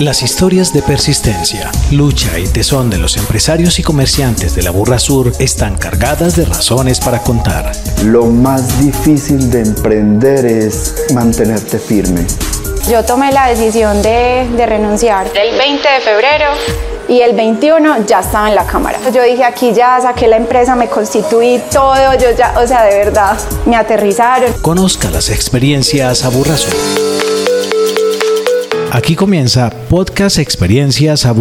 Las historias de persistencia, lucha y tesón de los empresarios y comerciantes de la Burra Sur están cargadas de razones para contar. Lo más difícil de emprender es mantenerte firme. Yo tomé la decisión de, de renunciar el 20 de febrero y el 21 ya estaba en la cámara. Yo dije aquí ya saqué la empresa, me constituí todo, yo ya, o sea, de verdad, me aterrizaron. Conozca las experiencias a Burra Sur. Aquí comienza Podcast Experiencias a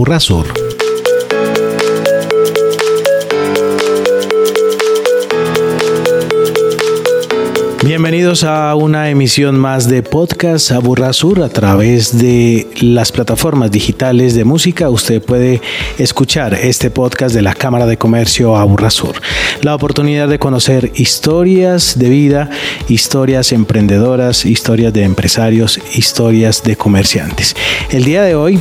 Bienvenidos a una emisión más de Podcast Sur a través de las plataformas digitales de música. Usted puede escuchar este podcast de la Cámara de Comercio Sur. La oportunidad de conocer historias de vida, historias emprendedoras, historias de empresarios, historias de comerciantes. El día de hoy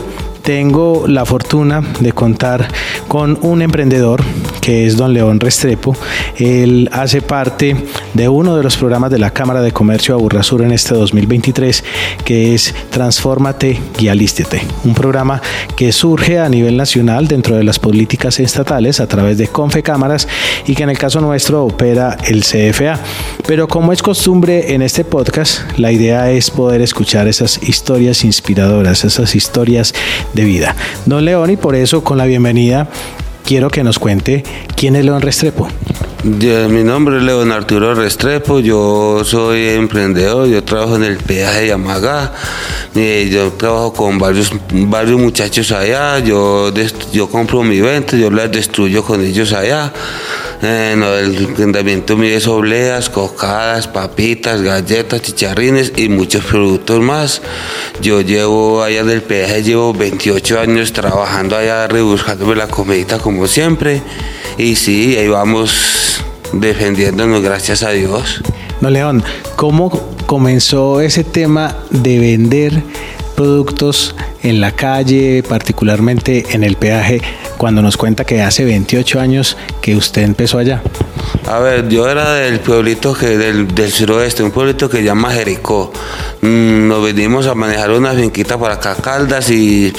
tengo la fortuna de contar con un emprendedor que es don León Restrepo. Él hace parte de uno de los programas de la Cámara de Comercio Aburrasur en este 2023, que es Transfórmate y Alístete, un programa que surge a nivel nacional dentro de las políticas estatales a través de Confecámaras y que en el caso nuestro opera el CFA. Pero como es costumbre en este podcast, la idea es poder escuchar esas historias inspiradoras, esas historias de vida. Don León, y por eso con la bienvenida quiero que nos cuente quién es León Restrepo. Mi nombre es León Arturo Restrepo, yo soy emprendedor, yo trabajo en el peaje de Amagá, yo trabajo con varios, varios muchachos allá, yo, yo compro mi venta, yo las destruyo con ellos allá. Eh, el rendimiento mío es obleas, cocadas, papitas, galletas, chicharrines y muchos productos más. Yo llevo allá del peaje, llevo 28 años trabajando allá, rebuscándome la comidita como siempre. Y sí, ahí vamos defendiéndonos, gracias a Dios. No, León, ¿cómo comenzó ese tema de vender productos en la calle, particularmente en el peaje, cuando nos cuenta que hace 28 años que usted empezó allá? A ver, yo era del pueblito que del, del suroeste, un pueblito que se llama Jericó. Mm, nos venimos a manejar una finquita para acá, Caldas, y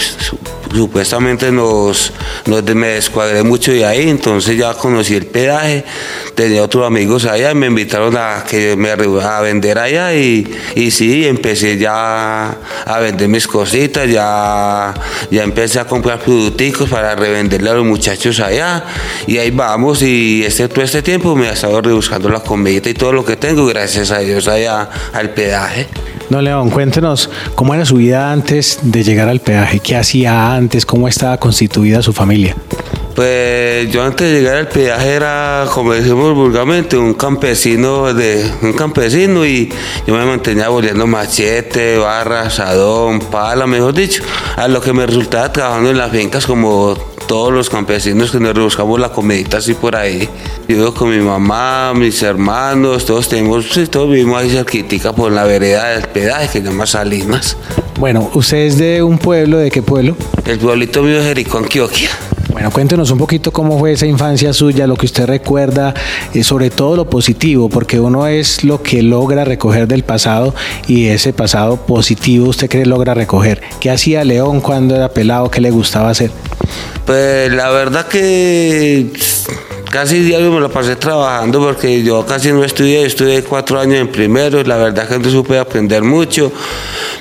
supuestamente nos, me descuadré mucho de ahí, entonces ya conocí el pedaje, tenía otros amigos allá y me invitaron a que me a vender allá y, sí, empecé ya a vender mis cositas, ya, ya empecé a comprar productos para revenderle a los muchachos allá y ahí vamos y este, todo este tiempo me ha estado rebuscando la comida y todo lo que tengo, gracias a Dios allá al pedaje. No, León, cuéntenos cómo era su vida antes de llegar al peaje, qué hacía antes, cómo estaba constituida su familia. Pues yo antes de llegar al peaje era, como decimos vulgarmente, un campesino de un campesino y yo me mantenía volviendo machete, barra, sadón, pala, mejor dicho, a lo que me resultaba trabajando en las fincas como todos los campesinos que nos rebuscamos la comidita así por ahí. Yo vivo con mi mamá, mis hermanos, todos tenemos, todos vivimos ahí cerquitica por la vereda del pedaje que se llama Salinas. Bueno, ¿usted es de un pueblo? ¿De qué pueblo? El pueblito mío es Jericó, Antioquia. Bueno, cuéntenos un poquito cómo fue esa infancia suya, lo que usted recuerda, y sobre todo lo positivo, porque uno es lo que logra recoger del pasado y ese pasado positivo usted cree logra recoger. ¿Qué hacía León cuando era pelado? ¿Qué le gustaba hacer? Pues la verdad que casi diario me lo pasé trabajando porque yo casi no estudié, estudié cuatro años en primero, la verdad que no supe aprender mucho.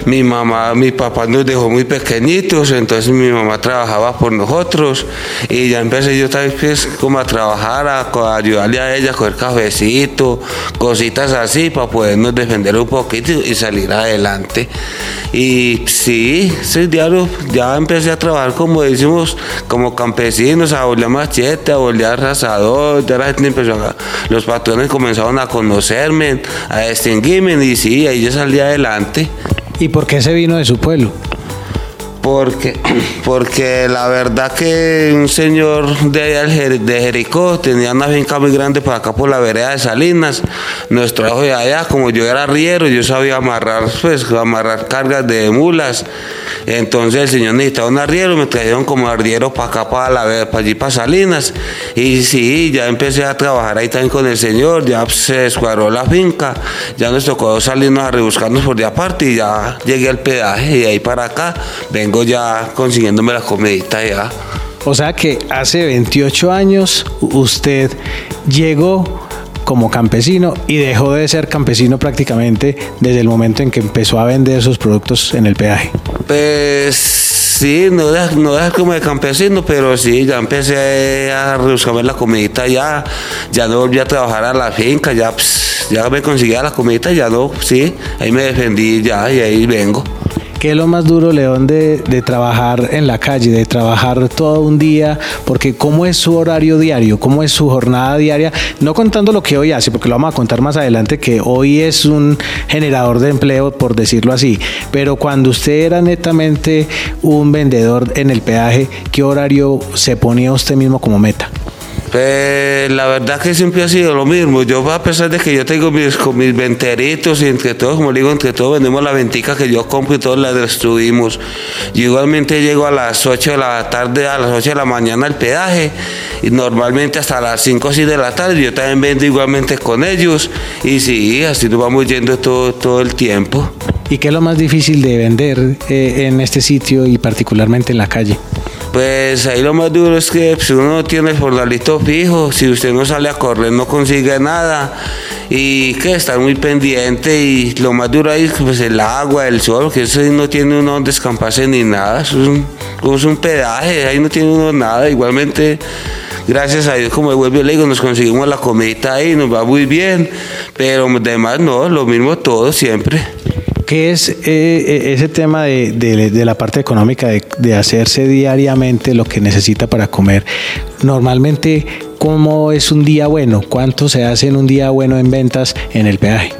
Mi mamá, mi papá nos dejó muy pequeñitos, entonces mi mamá trabajaba por nosotros y ya empecé yo también pues, como a trabajar, a, ayudarle a ella a coger cafecito, cositas así para podernos defender un poquito y salir adelante. Y sí, ese diario ya empecé a trabajar como decimos, como campesinos, a bolear machete, a bolear rasador, ya la gente empezó a, los patrones comenzaron a conocerme, a distinguirme y sí, ahí yo salí adelante. ¿Y por qué se vino de su pueblo? Porque, porque la verdad que un señor de, de Jericó tenía una finca muy grande por acá por la vereda de Salinas. Nuestro trajo de allá, como yo era arriero, yo sabía amarrar, pues, amarrar cargas de mulas. Entonces el señor necesitaba un arriero, me trajeron como arriero para acá, para, la, para allí, para Salinas. Y sí, ya empecé a trabajar ahí también con el señor, ya se descuadró la finca, ya nos tocó salirnos a rebuscarnos por de aparte y ya llegué al pedaje y ahí para acá vengo vengo ya consiguiéndome la comidita ya. O sea que hace 28 años usted llegó como campesino y dejó de ser campesino prácticamente desde el momento en que empezó a vender sus productos en el peaje. Pues sí, no es no como de campesino, pero sí, ya empecé a buscarme la comidita ya, ya no volví a trabajar a la finca, ya, ya me conseguía la comidita, ya no, sí, ahí me defendí ya y ahí vengo. ¿Qué es lo más duro, León, de, trabajar en la calle, de trabajar todo un día? Porque ¿cómo es su horario diario? ¿Cómo es su jornada diaria? No contando lo que hoy hace, porque lo vamos a contar más adelante, que hoy es un generador de empleo, por decirlo así. Pero cuando usted era netamente un vendedor en el peaje, ¿qué horario se ponía usted mismo como meta? Pues la verdad que siempre ha sido lo mismo. Yo a pesar de que yo tengo mis, mis venteritos y entre todos, como digo, entre todos vendemos la ventica que yo compro y todos la destruimos. Yo igualmente llego a las 8 de la tarde, a las 8 de la mañana al pedaje y normalmente hasta las 5 o 6 de la tarde. Yo también vendo igualmente con ellos y sí, así nos vamos yendo todo, todo el tiempo. ¿Y qué es lo más difícil de vender eh, en este sitio y particularmente en la calle? Pues ahí lo más duro es que si pues, uno no tiene el jornalito fijo, si usted no sale a correr no consigue nada. Y que estar muy pendiente. Y lo más duro ahí es pues, el agua, el sol, que eso no tiene uno donde escamparse ni nada, eso es un, un pedaje, ahí no tiene uno nada, igualmente gracias a Dios, como vuelvo le digo, nos conseguimos la comida ahí, nos va muy bien, pero además no, lo mismo todo siempre. ¿Qué es eh, eh, ese tema de, la parte económica, de, hacerse diariamente lo que necesita para comer? Normalmente, ¿cómo es un día bueno? ¿Cuánto se hace en un día bueno en ventas en el peaje?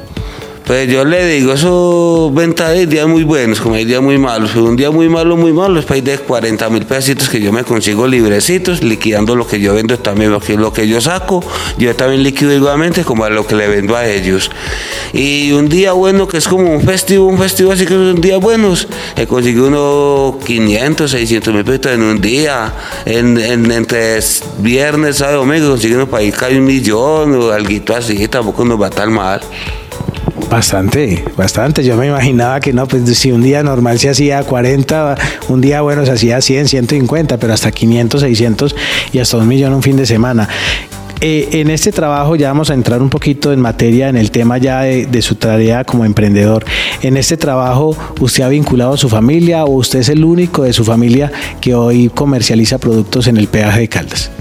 Pues yo le digo, eso venta de días muy buenos, como hay días muy malos. un día muy malo, muy malo, es ir de 40 mil pesitos que yo me consigo librecitos, liquidando lo que yo vendo también, lo que, lo que yo saco, yo también liquido igualmente como a lo que le vendo a ellos. Y un día bueno que es como un festivo, un festivo así que son días buenos, he conseguido unos 500, 600 mil pesos en un día, en, entre viernes, sábado, domingo, consiguiendo para ir casi un millón o algo así, tampoco nos va tan mal. Bastante, bastante. Yo me imaginaba que no, pues si un día normal se hacía 40, un día bueno se hacía 100, 150, pero hasta 500, 600 y hasta un millón un fin de semana. Eh, en este trabajo ya vamos a entrar un poquito en materia en el tema ya de, de, su tarea como emprendedor. En este trabajo, ¿usted ha vinculado a su familia o usted es el único de su familia que hoy comercializa productos en el peaje de Caldas?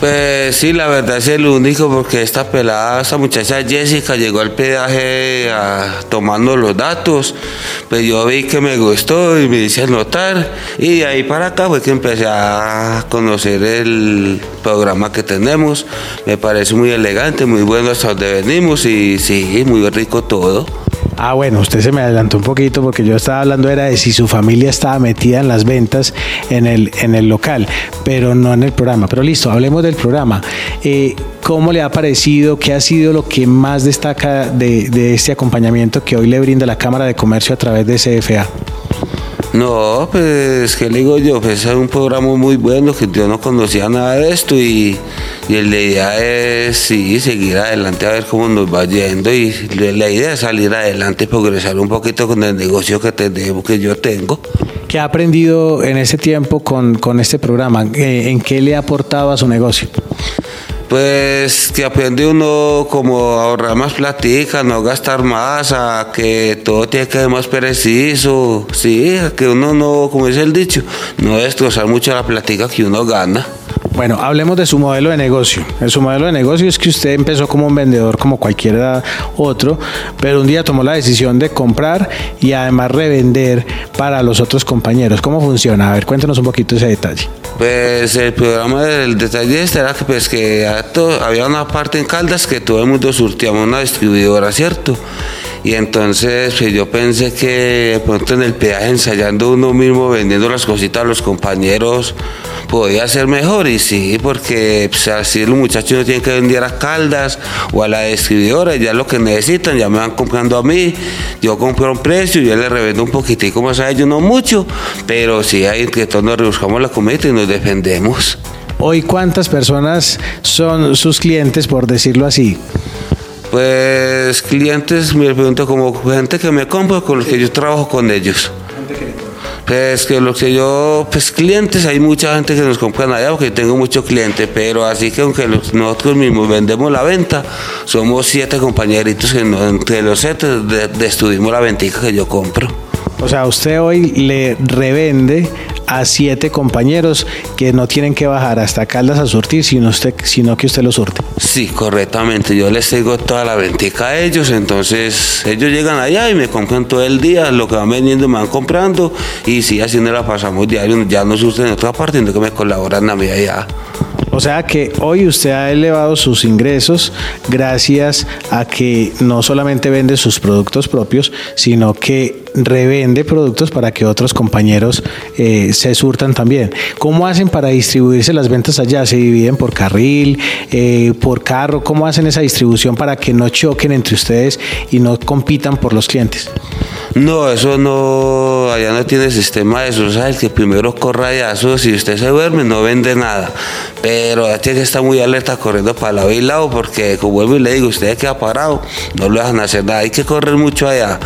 Pues sí, la verdad es el único porque esta pelada, esta muchacha Jessica llegó al pedaje tomando los datos, pues yo vi que me gustó y me hice notar. Y de ahí para acá fue que empecé a conocer el programa que tenemos, me parece muy elegante, muy bueno hasta donde venimos y sí, muy rico todo. Ah, bueno, usted se me adelantó un poquito porque yo estaba hablando era de si su familia estaba metida en las ventas en el, en el local, pero no en el programa. Pero listo, hablemos del programa. Eh, ¿Cómo le ha parecido? ¿Qué ha sido lo que más destaca de, de este acompañamiento que hoy le brinda la Cámara de Comercio a través de CFA? No, pues, ¿qué le digo yo? Pues es un programa muy bueno que yo no conocía nada de esto y, y la idea es, seguir adelante a ver cómo nos va yendo y la idea es salir adelante y progresar un poquito con el negocio que tenemos, que yo tengo. ¿Qué ha aprendido en ese tiempo con, con este programa? ¿En qué le ha aportado a su negocio? Pues que aprende uno como a ahorrar más platica, no gastar más, que todo tiene que ser más preciso, sí, a que uno no, como dice el dicho, no destrozar mucho la platica que uno gana. Bueno, hablemos de su modelo de negocio. Su modelo de negocio es que usted empezó como un vendedor como cualquiera otro, pero un día tomó la decisión de comprar y además revender para los otros compañeros. ¿Cómo funciona? A ver, cuéntanos un poquito ese detalle. Pues el programa del detalle este era que, pues, que había una parte en Caldas que todo el mundo surtíamos una distribuidora, ¿cierto? Y entonces pues, yo pensé que de pronto en el peaje ensayando uno mismo, vendiendo las cositas a los compañeros, podía ser mejor. Y sí, porque pues, así los muchachos no tienen que vender a Caldas o a la distribuidora, ya lo que necesitan, ya me van comprando a mí, yo compro un precio, yo les revendo un poquitico más a ellos, no mucho, pero sí hay que todos nos rebuscamos la comida y nos defendemos. Hoy, ¿cuántas personas son sus clientes, por decirlo así? Pues clientes, me pregunto como gente que me compra con los que yo trabajo con ellos. Pues que lo que yo, pues clientes, hay mucha gente que nos compran allá porque tengo muchos clientes, pero así que aunque nosotros mismos vendemos la venta, somos siete compañeritos que entre los siete destruimos la ventica que yo compro. O sea, usted hoy le revende a siete compañeros que no tienen que bajar hasta Caldas a surtir, sino, que usted los surte. Sí, correctamente. Yo les tengo toda la ventica a ellos, entonces ellos llegan allá y me compran todo el día, lo que van vendiendo me van comprando y sí, así no la pasamos diario, ya no surten en otra parte, sino que me colaboran a mí allá. O sea que hoy usted ha elevado sus ingresos gracias a que no solamente vende sus productos propios, sino que revende productos para que otros compañeros eh, se surtan también. ¿Cómo hacen para distribuirse las ventas allá? ¿Se dividen por carril, eh, por carro? ¿Cómo hacen esa distribución para que no choquen entre ustedes y no compitan por los clientes? No, eso no, allá no tiene sistema de eso, el que primero corra allá, eso, si usted se duerme no vende nada, pero tiene que estar muy alerta corriendo para lado y lado, porque como vuelvo y le digo, usted queda parado, no lo dejan hacer nada, hay que correr mucho allá.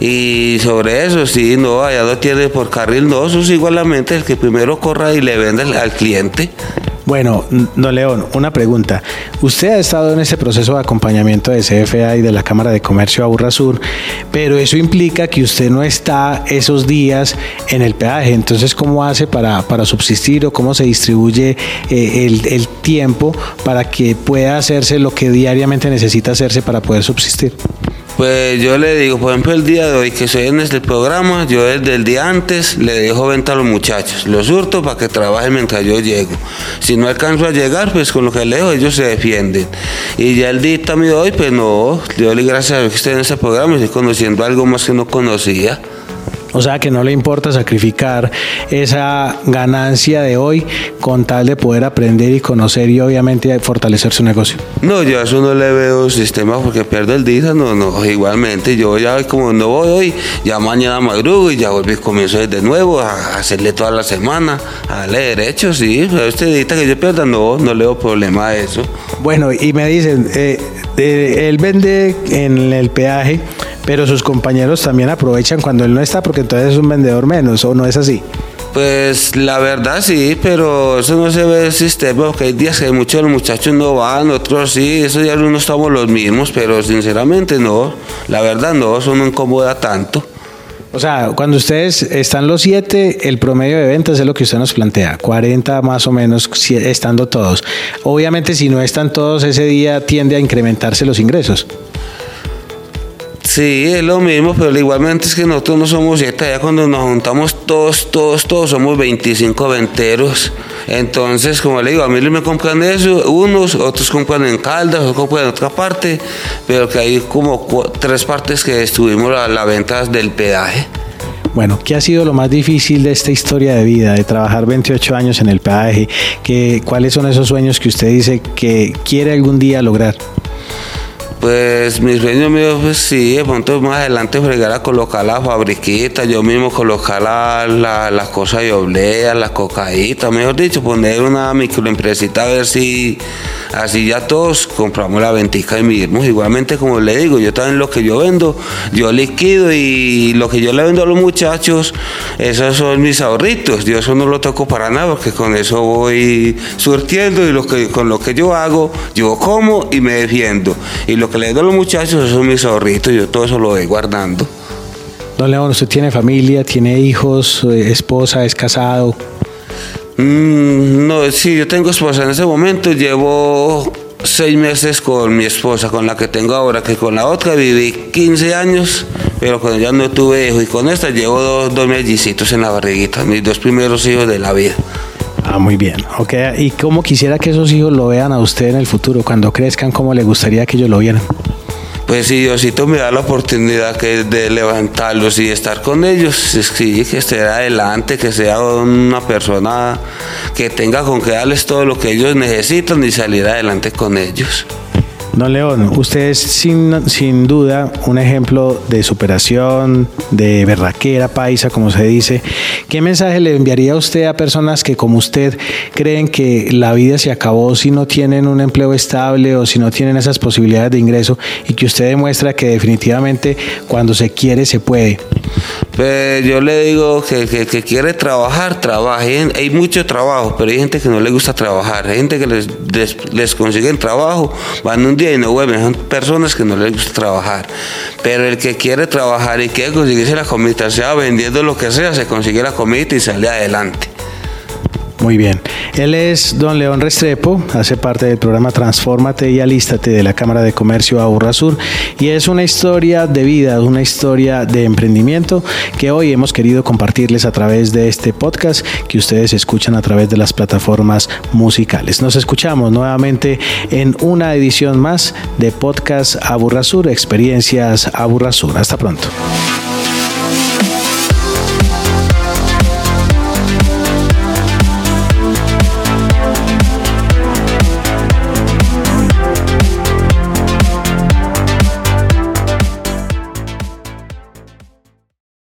Y sobre eso, sí, no, allá no tiene por carril, no, eso es igualmente el que primero corra y le vende al cliente. Bueno, don León, una pregunta. Usted ha estado en ese proceso de acompañamiento de CFA y de la Cámara de Comercio Aburra Sur, pero eso implica que usted no está esos días en el peaje. Entonces, ¿cómo hace para, para subsistir o cómo se distribuye eh, el, el tiempo para que pueda hacerse lo que diariamente necesita hacerse para poder subsistir? Pues yo le digo, por ejemplo, el día de hoy que estoy en este programa, yo desde el día antes le dejo venta a los muchachos, los hurto para que trabajen mientras yo llego. Si no alcanzo a llegar, pues con lo que le dejo ellos se defienden. Y ya el día de hoy, pues no, yo le gracias a Dios que esté en este programa estoy conociendo algo más que no conocía. O sea que no le importa sacrificar esa ganancia de hoy con tal de poder aprender y conocer y obviamente fortalecer su negocio. No, yo a eso no le veo sistema porque pierdo el día, no, no, igualmente yo ya como no voy hoy, ya mañana madrugo y ya vuelvo y comienzo de nuevo a hacerle toda la semana, a darle derechos, sí, pero este día que yo pierda, no, no le veo problema a eso. Bueno, y me dicen, eh, eh, él vende en el peaje pero sus compañeros también aprovechan cuando él no está porque entonces es un vendedor menos o no es así. Pues la verdad sí, pero eso no se ve el sistema, porque hay días que muchos de los muchachos no van, otros sí, esos días no estamos los mismos, pero sinceramente no, la verdad no, eso no incomoda tanto. O sea, cuando ustedes están los siete, el promedio de ventas es lo que usted nos plantea, 40 más o menos estando todos. Obviamente si no están todos ese día tiende a incrementarse los ingresos. Sí, es lo mismo, pero igualmente es que nosotros no somos siete, ya cuando nos juntamos todos, todos, todos somos 25 venteros. Entonces, como le digo, a mí me compran eso, unos, otros compran en Caldas, otros compran en otra parte, pero que hay como tres partes que estuvimos a la venta del peaje. Bueno, ¿qué ha sido lo más difícil de esta historia de vida, de trabajar 28 años en el peaje? ¿Qué, ¿Cuáles son esos sueños que usted dice que quiere algún día lograr? Pues mi sueño mío, pues sí, de pronto más adelante fregar a colocar la fabriquita, yo mismo colocar las la, cosas de oblea, las cocaítas, mejor dicho, poner una microempresita a ver si así ya todos compramos la ventica y mismos. Igualmente, como le digo, yo también lo que yo vendo, yo liquido y lo que yo le vendo a los muchachos, esos son mis ahorritos. Yo eso no lo toco para nada porque con eso voy surtiendo y lo que, con lo que yo hago, yo como y me defiendo. Y lo que le doy a los muchachos, son mis ahorritos, yo todo eso lo voy guardando. Don León, ¿usted tiene familia, tiene hijos, eh, esposa, es casado? Mm, no, sí, yo tengo esposa en ese momento, llevo seis meses con mi esposa, con la que tengo ahora, que con la otra viví 15 años, pero cuando ya no tuve hijo y con esta llevo dos, dos mellicitos en la barriguita, mis dos primeros hijos de la vida. Ah, muy bien. Ok, ¿y cómo quisiera que esos hijos lo vean a usted en el futuro? Cuando crezcan, ¿cómo le gustaría que ellos lo vieran? Pues si Diosito me da la oportunidad que de levantarlos y estar con ellos, sí, que esté adelante, que sea una persona que tenga con que darles todo lo que ellos necesitan y salir adelante con ellos. Don León, usted es sin, sin duda un ejemplo de superación, de berraquera paisa, como se dice. ¿Qué mensaje le enviaría usted a personas que como usted creen que la vida se acabó si no tienen un empleo estable o si no tienen esas posibilidades de ingreso y que usted demuestra que definitivamente cuando se quiere se puede? Pues yo le digo que, que, quiere trabajar, trabaje. Hay mucho trabajo, pero hay gente que no le gusta trabajar. Hay gente que les, les, consiguen trabajo, van un día y no vuelven. Son personas que no les gusta trabajar. Pero el que quiere trabajar y quiere conseguirse la comida, sea vendiendo lo que sea, se consigue la comida y sale adelante. Muy bien. Él es don León Restrepo, hace parte del programa Transfórmate y Alístate de la Cámara de Comercio Aburra Sur y es una historia de vida, una historia de emprendimiento que hoy hemos querido compartirles a través de este podcast que ustedes escuchan a través de las plataformas musicales. Nos escuchamos nuevamente en una edición más de Podcast Aburra Sur, Experiencias Aburra Sur. Hasta pronto.